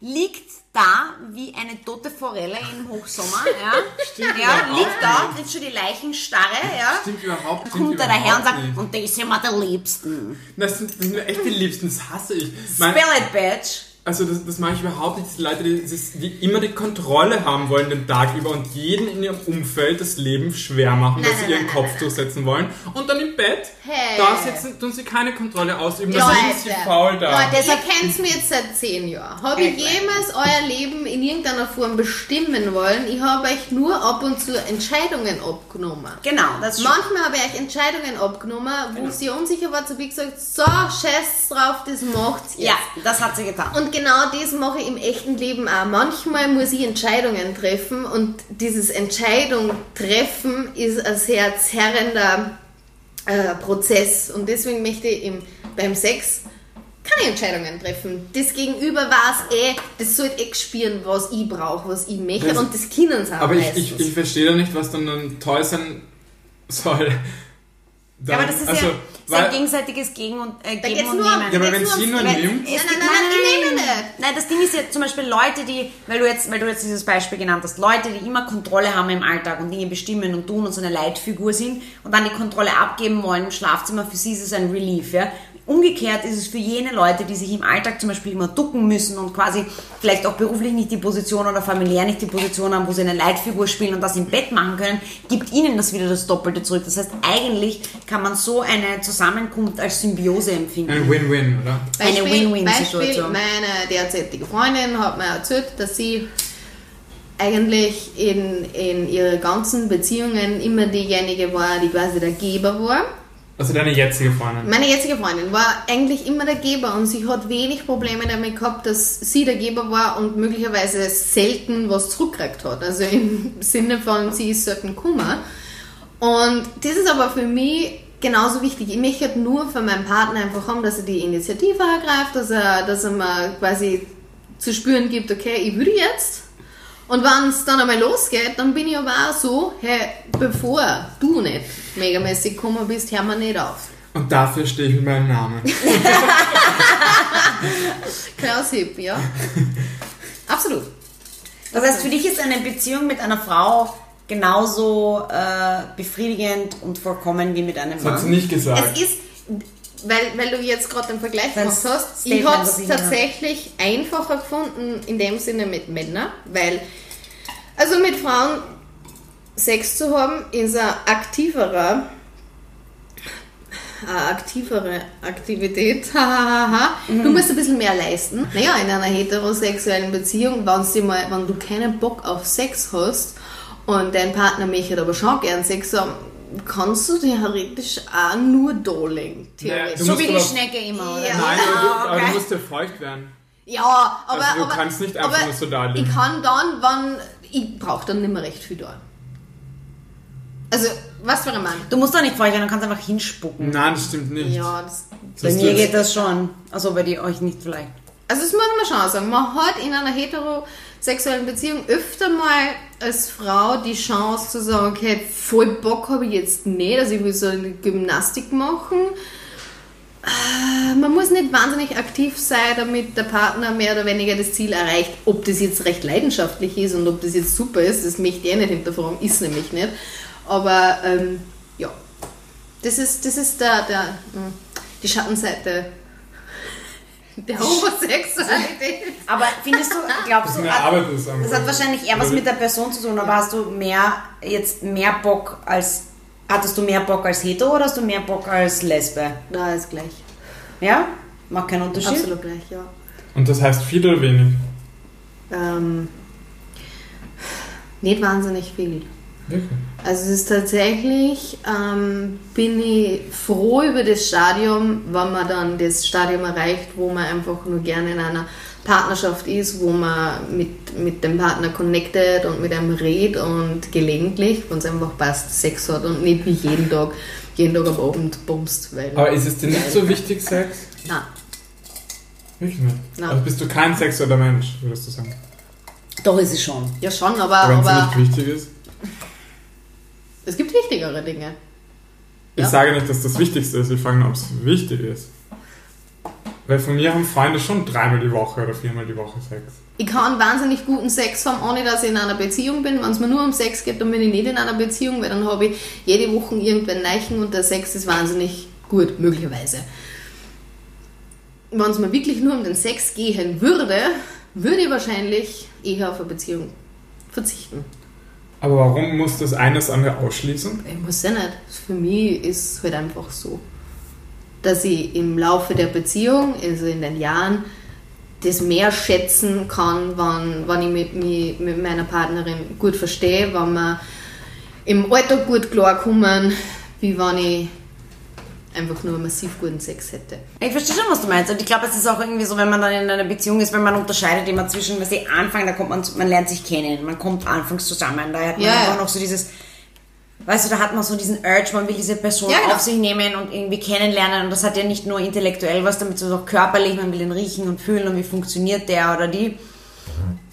liegt da wie eine tote Forelle im Hochsommer, ja.
Stimmt
ja, liegt da,
nicht.
jetzt schon die Leichenstarre, ja.
Stimmt überhaupt stimmt
kommt er daher und sagt,
nicht.
und die sind mir die Liebsten.
Das sind, das sind echt die Liebsten, das hasse ich. Mein,
Spill it, bitch.
Also das, das mache ich überhaupt nicht. Diese Leute, die, die immer die Kontrolle haben wollen den Tag über und jeden in ihrem Umfeld das Leben schwer machen,
Nein,
dass sie ihren
nein,
Kopf
nein,
durchsetzen wollen. Und dann im Bett,
Hey.
da sitzen, tun sie keine Kontrolle ausüben, da sind sie faul da.
Leute, ihr kennt mich jetzt seit zehn Jahren. Habe ich jemals euer Leben in irgendeiner Form bestimmen wollen? Ich habe euch nur ab und zu Entscheidungen abgenommen.
Genau, das ist
Manchmal habe ich euch Entscheidungen abgenommen, wo
Genau.
sie unsicher war, habe ich gesagt, so, scheiß drauf, das macht's jetzt.
Ja, das hat sie getan.
Und genau das mache ich im echten Leben auch. Manchmal muss ich Entscheidungen treffen und dieses Entscheidung treffen ist ein sehr zerrender äh, Prozess. Und deswegen möchte ich im, beim Sex keine Entscheidungen treffen. Das Gegenüber weiß eh, das sollte eh spüren, was ich brauche, was ich möchte
Das-
und das können sie auch
Aber ich,
meistens.
ich, ich verstehe da nicht, was dann, dann toll sein soll.
Ja, aber das ist
also,
ja so ein gegenseitiges Gegen und, äh,
Da
Geben
geht's
und
nur-
Nehmen.
ja, aber
geht's
wenn nimmt,
es
Nein,
gibt-
nein, nein, ich nehme nicht.
Nein, das Ding ist ja zum Beispiel Leute, die, weil du jetzt, weil du jetzt dieses Beispiel genannt hast, Leute, die immer Kontrolle haben im Alltag und Dinge bestimmen und tun und so eine Leitfigur sind und dann die Kontrolle abgeben wollen im Schlafzimmer, für sie ist es ein Relief, ja. Umgekehrt ist es für jene Leute, die sich im Alltag zum Beispiel immer ducken müssen und quasi vielleicht auch beruflich nicht die Position oder familiär nicht die Position haben, wo sie eine Leitfigur spielen und das im Bett machen können, gibt ihnen das wieder das Doppelte zurück. Das heißt, eigentlich kann man so eine Zusammenkunft als Symbiose empfinden.
ein Win-Win, oder?
Eine
Beispiel,
Win-Win-Situation.
meine derzeitige Freundin hat mir erzählt, dass sie eigentlich in, in ihren ganzen Beziehungen immer diejenige war, die quasi der Geber war.
Also deine jetzige Freundin.
Meine jetzige Freundin war eigentlich immer der Geber und sie hat wenig Probleme damit gehabt, dass sie der Geber war und möglicherweise selten was zurückgekriegt hat. Also im Sinne von, sie ist selten Kummer. Und das ist aber für mich genauso wichtig. Ich möchte halt nur von meinem Partner einfach haben, dass er die Initiative ergreift, dass er, dass er mir quasi zu spüren gibt, okay, ich würde jetzt. Und wenn es dann einmal losgeht, dann bin ich aber auch so, hey, bevor du nicht megamäßig gekommen bist, hör mir nicht auf.
Und dafür stehe ich mit meinem Namen.
Klaus Hipp, ja. Absolut.
Das heißt, für dich ist eine Beziehung mit einer Frau genauso äh, befriedigend und vollkommen wie mit einem
Das hat sie
Mann.
nicht gesagt.
Es ist, weil, weil du jetzt gerade den Vergleich gemacht hast, ich
Statement,
habe
das
es
ich
tatsächlich einfacher gefunden in dem Sinne mit Männern, weil, also mit Frauen Sex zu haben, ist ein aktiverer, eine aktivere Aktivität. Hahaha.
Mhm.
Du musst ein bisschen mehr leisten. Naja, in einer heterosexuellen Beziehung, wenn's dir mal, wenn du keinen Bock auf Sex hast und dein Partner möchte aber schon gern Sex haben, kannst du theoretisch auch nur da legen. Theoretisch.
Du
So wie die Schnecke immer, oder?
Ja.
Nein, aber, du, aber du musst ja feucht werden.
Ja, aber,
Also du
aber,
kannst nicht einfach
aber
nur so da liegen.
Ich kann dann, wann ich brauche dann nicht mehr recht viel da. Also, was für ein Mann?
Du musst doch nicht feucht werden, du kannst einfach hinspucken.
Nein, das stimmt nicht.
Ja, das,
Das
Bei mir
du jetzt-
geht das schon. Also bei dir euch nicht vielleicht.
also das muss man schon sagen. Man hat in einer heterosexuellen Beziehung öfter mal als Frau die Chance zu sagen, okay, voll Bock habe ich jetzt nicht, also ich will so eine Gymnastik machen. Äh, Man muss nicht wahnsinnig aktiv sein, damit der Partner mehr oder weniger das Ziel erreicht. Ob das jetzt recht leidenschaftlich ist und ob das jetzt super ist, das möchte ich eh nicht hinterfragen, ist nämlich nicht. Aber ähm, ja, das ist, das ist der, der, mh, die Schattenseite der Homosexualität.
Aber findest du, glaubst du, hat- das hat wahrscheinlich eher was mit der Person zu tun, aber hast du mehr, jetzt mehr Bock als, hattest du mehr Bock als hetero oder hast du mehr Bock als Lesbe?
Da ist gleich.
Ja? Macht keinen Unterschied?
Absolut gleich, ja.
Und das heißt viel oder wenig?
Ähm, nicht wahnsinnig viel.
Wirklich?
Also es ist tatsächlich, ähm, bin ich froh über das Stadium, wenn man dann das Stadium erreicht, wo man einfach nur gerne in einer Partnerschaft ist, wo man mit, mit dem Partner connected und mit einem redet und gelegentlich, wenn es einfach passt, Sex hat und nicht wie jeden Tag, jeden Tag am Abend bumst. Weil,
Aber ist es dir nicht so wichtig, Sex?
Nein.
Wirklich nicht?
Nein.
Also bist du kein sexueller Mensch, würdest du sagen?
Doch, ist es schon.
Ja, schon, aber,
Wenn es nicht wichtig ist.
Es gibt wichtigere Dinge.
Ich
Ja.
sage nicht, dass das Wichtigste ist, ich frage nur, ob es wichtig ist. Weil von mir haben Freunde schon dreimal die Woche oder viermal die Woche Sex.
Ich kann wahnsinnig guten Sex haben, ohne dass ich in einer Beziehung bin. Wenn es mir nur um Sex geht, dann bin ich nicht in einer Beziehung, weil dann habe ich jede Woche irgendwann Neichen und der Sex ist wahnsinnig gut, möglicherweise. Wenn es mir wirklich nur um den Sex gehen würde, würde ich wahrscheinlich eher auf eine Beziehung verzichten.
Aber warum muss das eine das andere ausschließen?
Ich muss ja nicht. Für mich ist es halt einfach so, dass ich im Laufe der Beziehung, also in den Jahren, das mehr schätzen kann, wenn, wenn ich mit, mich, mit meiner Partnerin gut verstehe, wenn wir im Alltag gut klarkommen, wie wenn ich einfach nur massiv guten Sex hätte.
Ich verstehe schon, was du meinst. Und ich glaube, es ist auch irgendwie so, wenn man dann in einer Beziehung ist, wenn man unterscheidet immer zwischen, was sie Anfang, da kommt man, man lernt sich kennen, man kommt anfangs zusammen, da hat man
Ja,
einfach
ja.
noch so dieses, weißt du, da hat man so diesen Urge, man will diese Person
Ja, genau.
auf sich nehmen und irgendwie kennenlernen und das hat ja nicht nur intellektuell was damit, sondern auch körperlich, man will ihn riechen und fühlen und wie funktioniert der oder die.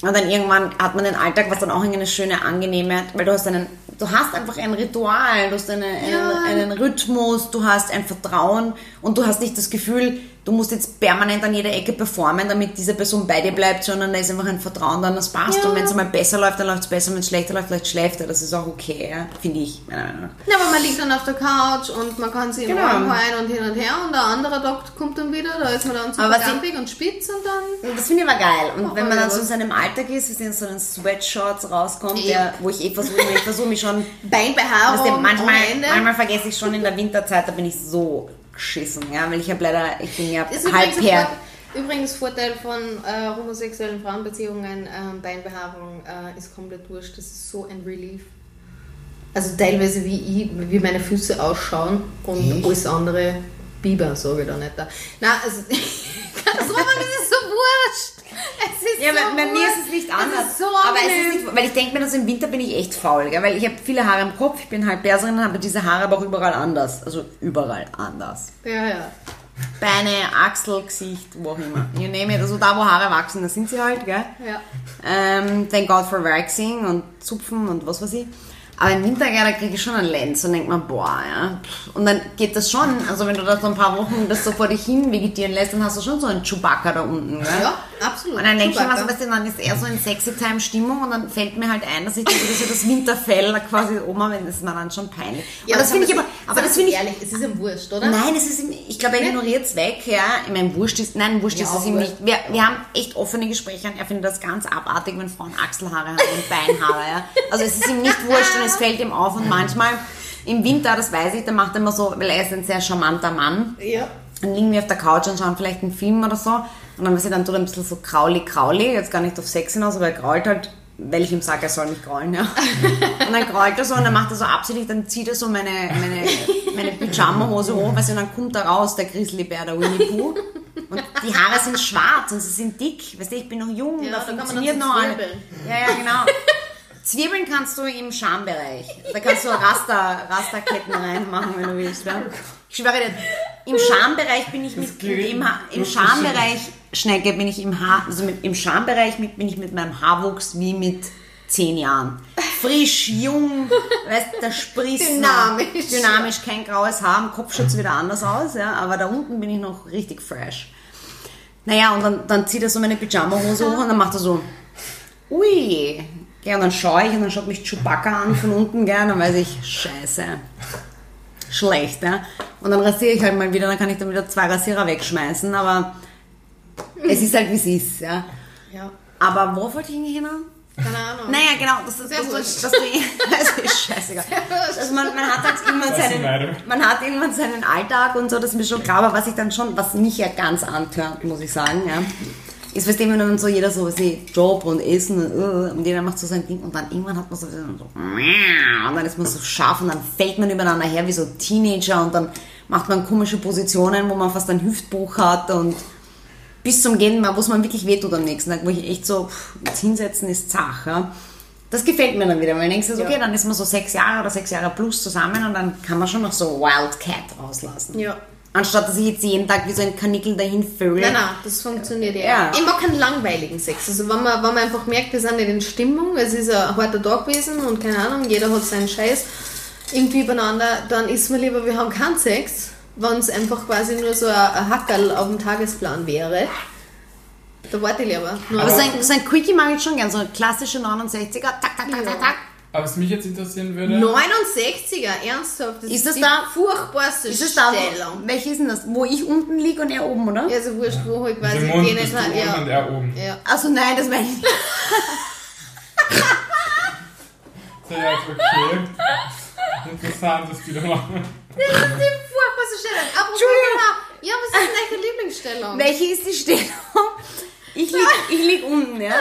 Und dann irgendwann hat man den Alltag, was dann auch eine schöne, angenehme, weil du hast einen, du hast einfach ein Ritual, du hast eine,
Ja.
einen, einen Rhythmus, du hast ein Vertrauen und du hast nicht das Gefühl, du musst jetzt permanent an jeder Ecke performen, damit diese Person bei dir bleibt, sondern da ist einfach ein Vertrauen dann, das passt.
Ja.
Und wenn es mal besser läuft, dann läuft es besser, wenn es schlechter läuft, vielleicht schläft er. Das ist auch okay, ja? finde ich, meiner Meinung nach.
Ja, aber man liegt dann auf der Couch und man kann sich im
Genau.
Arm halten und hin und her und der andere Tag kommt dann wieder, da ist man dann
ich-
gampig und spitz und dann...
Das finde ich aber geil. Und wenn man dann
ja,
so seinem Alltag ist, ist in so einen Sweatshorts rauskommt, der, wo ich eh versuche, ich versuche mich schon
Beinbehaarung
Weißt du, manchmal, manchmal vergesse ich schon in der Winterzeit, da bin ich so geschissen, ja, weil ich habe leider, ich bin ja halb her.
Übrigens Vorteil von äh, homosexuellen Frauenbeziehungen, ähm, Beinbehaarung äh, ist komplett wurscht. Das ist so ein Relief. Also teilweise wie ich, wie meine Füße ausschauen und alles andere Biber, sage ich da nicht. Da. Nein, also Roman, das ist so wurscht. Es ist
Ja,
so
bei, bei mir ist es nicht anders.
Es ist so
aber es ist nicht, weil ich denke mir, dass im Winter bin ich echt faul, gell? weil ich habe viele Haare im Kopf, ich bin halb Perserin, habe diese Haare aber auch überall anders. Also überall anders.
Ja, ja.
Beine, Achsel, Gesicht, wo auch immer. You name it. Also da, wo Haare wachsen, da sind sie halt, gell?
ja.
Ähm, thank God for waxing und Zupfen und was weiß ich. Aber im Winter, ja, da kriege ich schon einen Lenz und denkt man, boah, ja. Und dann geht das schon, also wenn du da so ein paar Wochen das so vor dich hin vegetieren lässt, dann hast du schon so einen Chewbacca da unten, gell?
Ja, absolut.
Und dann denke ich
Chewbacca.
so, weißt du, dann ist eher so in Sexy-Time-Stimmung und dann fällt mir halt ein, dass ich das ja das Winterfell quasi oben habe, das ist mir dann schon peinlich.
Ja,
und das finde ich
aber
aber, aber das finde ich,
ehrlich, es ist ihm wurscht, oder?
Nein, es ist ihm, ich glaube, er ignoriert es weg, ja. Ich meine, Wurscht ist, nein, Wurscht
Ja,
ist es ihm
wurscht.
nicht. Wir, wir haben echt offene Gespräche und er findet das ganz abartig, wenn Frauen Achselhaare haben und Beinhaare, ja. Also es ist ihm nicht wurscht und es fällt ihm auf und manchmal im Winter, das weiß ich, da macht er immer so, weil er ist ein sehr charmanter Mann,
Ja.
dann liegen wir auf der Couch und schauen vielleicht einen Film oder so und dann, weiß ich, dann tut er ein bisschen so krauli, krauli, jetzt gar nicht auf Sex hinaus, aber er krault halt, weil ich ihm sage, er soll nicht kraulen, ja. Und dann krault er so und dann macht er so absichtlich, dann zieht er so meine, meine, meine Pyjama-Hose hoch, weißt du, und dann kommt da raus, der Grizzlybär, der Winnie Pooh. Und die Haare sind schwarz und sie sind dick, weißt du, ich bin noch jung,
Ja,
da
da kann man
funktioniert
so
noch alles.
zwirbeln.
Ja, ja, genau. Zwiebeln kannst du im Schambereich. Da kannst du Raster, Rasterketten reinmachen, wenn du willst. Ja? Ich schwöre dir, im Schambereich bin ich mit, mit im, im Schambereich, Schnecke, bin ich im Haar, also mit, im Schambereich mit, bin ich mit meinem Haarwuchs wie mit zehn Jahren. Frisch, jung, weißt der spritzt noch.
Dynamisch.
Dynamisch, kein graues Haar, am Kopf schaut wieder anders aus, ja, aber da unten bin ich noch richtig fresh. Naja, und dann, dann zieht er so meine Pyjama-Hose hoch und dann macht er so, ui. Ja, und dann schaue ich und dann schaut mich Chewbacca an von unten, gell, und dann weiß ich, scheiße. Schlecht, ja. Und dann rasiere ich halt mal wieder, dann kann ich dann wieder zwei Rasierer wegschmeißen, aber es ist halt wie es ist, ja.
Ja.
Aber wo wollte ich hin?
Keine Ahnung.
Naja, genau, das ist,
Sehr
du,
wurscht.
dass du, das ist scheißegal. Also man, man hat halt irgendwann
Das ist
seinen, man hat irgendwann seinen Alltag und so, das ist mir schon klar, aber was ich dann schon, was mich ja ganz antört, muss ich sagen, ja, ist, weißt du, wenn dann so jeder so, was ich, Job und Essen und, uh, und jeder macht so sein Ding und dann irgendwann hat man so, so und dann ist man so scharf und dann fällt man übereinander her wie so Teenager und dann macht man komische Positionen, wo man fast einen Hüftbruch hat und bis zum Gehen, wo es man wirklich wehtut am nächsten Tag, wo ich echt so, pff, jetzt hinsetzen ist zach, ja. Das gefällt mir dann wieder, weil du denkst, du, okay,
Ja.
dann ist man so sechs Jahre oder sechs Jahre plus zusammen und dann kann man schon noch so Wildcat rauslassen.
Ja.
Anstatt dass ich jetzt jeden Tag wie so ein Kanickel dahin vögel.
Nein, nein, das funktioniert ja.
Ja.
Ich mag keinen langweiligen Sex. Also wenn man, wenn man einfach merkt, wir sind nicht in Stimmung, es ist ein harter Tag gewesen und keine Ahnung, jeder hat seinen Scheiß irgendwie übereinander, dann ist mir lieber, wir haben keinen Sex, wenn es einfach quasi nur so ein, Hackerl auf dem Tagesplan wäre. Da warte ich lieber. Nur
Aber so
warten.
ein, so ein Quickie mag ich schon gern, so ein klassischer 69er, tak, tak, tak,
Ja.
tak, tak.
Aber was mich jetzt interessieren würde.
69er, ernsthaft, das
Ist das
die
da-
furchtbarste
Ist es da,
Stellung.
welche ist denn das? Wo ich unten liege und er oben, oder?
Ja, so wurscht, wo halt quasi
Der Mund bist du
genital,
unten und
ja.
er oben.
ja.
Also nein, das meine ich nicht.
Ja, okay. Interessant, was die da machen.
Das ist die furchtbarste Stellung. Apropos genau. Ja, was ist denn deine Lieblingsstellung?
Welche ist die Stellung? Ich lieg, ich lieg unten, ja?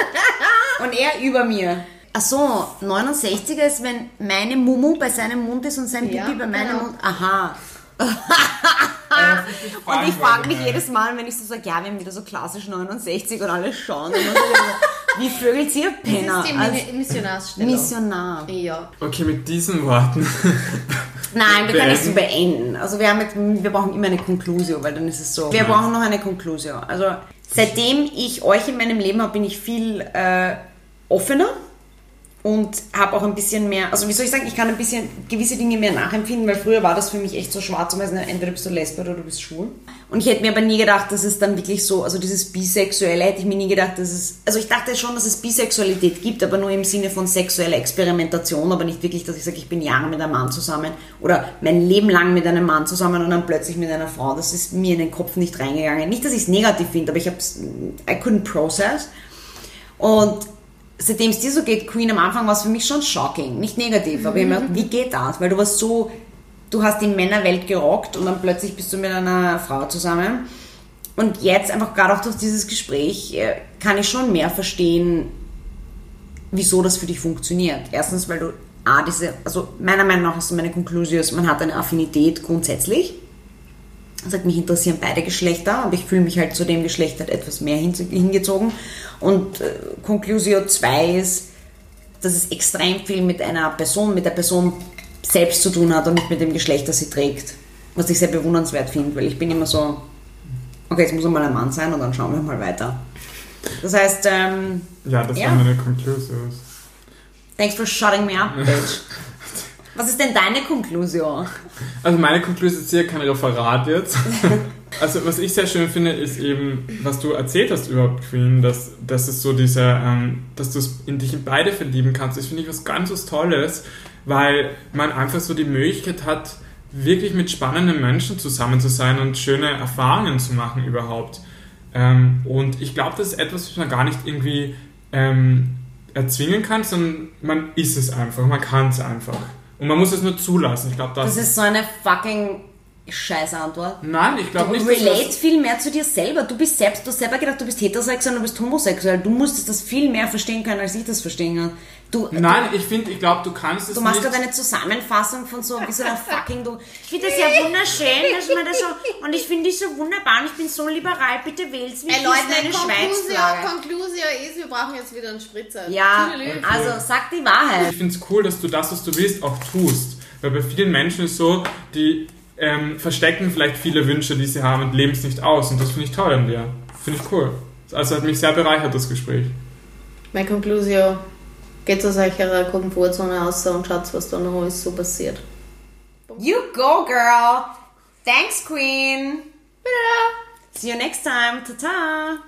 Und er über mir. Ach so, 69er ist, wenn meine Mumu bei seinem Mund ist und sein
Ja,
Pipi bei meinem
genau.
Mund. Aha. Und ich frage mich jedes Mal, wenn ich so sage, ja, wir haben wieder so klassisch 69 und alle schauen. Und so, wie vögelt ihr Penner?
Das ist die Missionarsstellung.
Missionar.
ja.
Okay, mit diesen Worten.
Nein, wir können es so
Beenden.
Also wir, haben jetzt, wir brauchen immer eine Conclusio, weil dann ist es so. Wir brauchen noch eine Conclusio. Also seitdem ich euch in meinem Leben habe, bin ich viel äh, offener und habe auch ein bisschen mehr, also wie soll ich sagen, ich kann ein bisschen gewisse Dinge mehr nachempfinden, weil früher war das für mich echt so schwarz und weiß entweder bist du lesbisch oder du bist schwul. Und ich hätte mir aber nie gedacht, dass es dann wirklich so, also dieses Bisexuelle hätte ich mir nie gedacht, dass es, also ich dachte schon, dass es Bisexualität gibt, aber nur im Sinne von sexueller Experimentation, aber nicht wirklich, dass ich sage, ich bin Jahre mit einem Mann zusammen oder mein Leben lang mit einem Mann zusammen und dann plötzlich mit einer Frau. Das ist mir in den Kopf nicht reingegangen. Nicht, dass ich es negativ finde, aber ich habe es, I couldn't process. Und seitdem es dir so geht, Queen, am Anfang war es für mich schon shocking. Nicht negativ, aber ich hab mir gedacht, wie geht das? Weil du warst so, du hast die Männerwelt gerockt und dann plötzlich bist du mit einer Frau zusammen. Und jetzt, einfach gerade auch durch dieses Gespräch, äh, kann ich schon mehr verstehen, wieso das für dich funktioniert. Erstens, weil du, A, diese, also meiner Meinung nach hast du meine Conclusion, man hat eine Affinität grundsätzlich. Sagt, mich interessieren beide Geschlechter, aber ich fühle mich halt zu dem Geschlecht halt etwas mehr hin- hingezogen. Und äh, Conclusio 2 ist, dass es extrem viel mit einer Person, mit der Person selbst zu tun hat und nicht mit dem Geschlecht, das sie trägt. Was ich sehr bewundernswert finde, weil ich bin immer so, okay, jetzt muss er mal ein Mann sein und dann schauen wir mal weiter. Das heißt, ähm,
Ja, das
Ja.
waren meine Conclusions.
thanks for shutting me up, bitch. Was ist denn deine Conclusio?
Also meine Conclusion ist hier kein Referat jetzt. Also was ich sehr schön finde, ist eben, was du erzählt hast über Queen, dass, dass es so diese, ähm, dass du es in dich in beide verlieben kannst. Das finde ich was ganz was Tolles, weil man einfach so die Möglichkeit hat, wirklich mit spannenden Menschen zusammen zu sein und schöne Erfahrungen zu machen überhaupt. Ähm, und ich glaube, das ist etwas, was man gar nicht irgendwie ähm, erzwingen kann, sondern man ist es einfach, man kann es einfach. Und man muss es nur zulassen. Ich glaube, das,
Das ist so eine fucking scheiße Antwort.
Nein, ich glaube
Du
nicht, dass
relate
das,
viel mehr zu dir selber. Du bist selbst, du hast selber gedacht, du bist heterosexuell und du bist homosexuell. Du musstest das viel mehr verstehen können, als ich das verstehen kann. Du,
Nein, ich finde, ich glaube, du kannst es
Du machst gerade eine Zusammenfassung von so wie so einer fucking du. Ich finde das ja wunderschön, dass man das so und ich finde dich so wunderbar und ich bin so liberal. Bitte wähl's mich.
Ey Leute,
eine
Conclusio,
Schweinsflagge.
Conclusio ist, wir brauchen jetzt wieder einen Spritzer.
Ja, also sag die Wahrheit.
Ich finde es cool, dass du das, was du willst, auch tust. Weil bei vielen Menschen ist so, die ähm, verstecken vielleicht viele Wünsche, die sie haben und leben es nicht aus. Und das finde ich toll an dir. Finde ich cool. Also hat mich sehr bereichert, das Gespräch.
Mein Conclusio, geht aus eurer Komfortzone raus und schaut, was da noch alles so passiert.
You go, girl. Thanks, Queen. See you next time. Tata.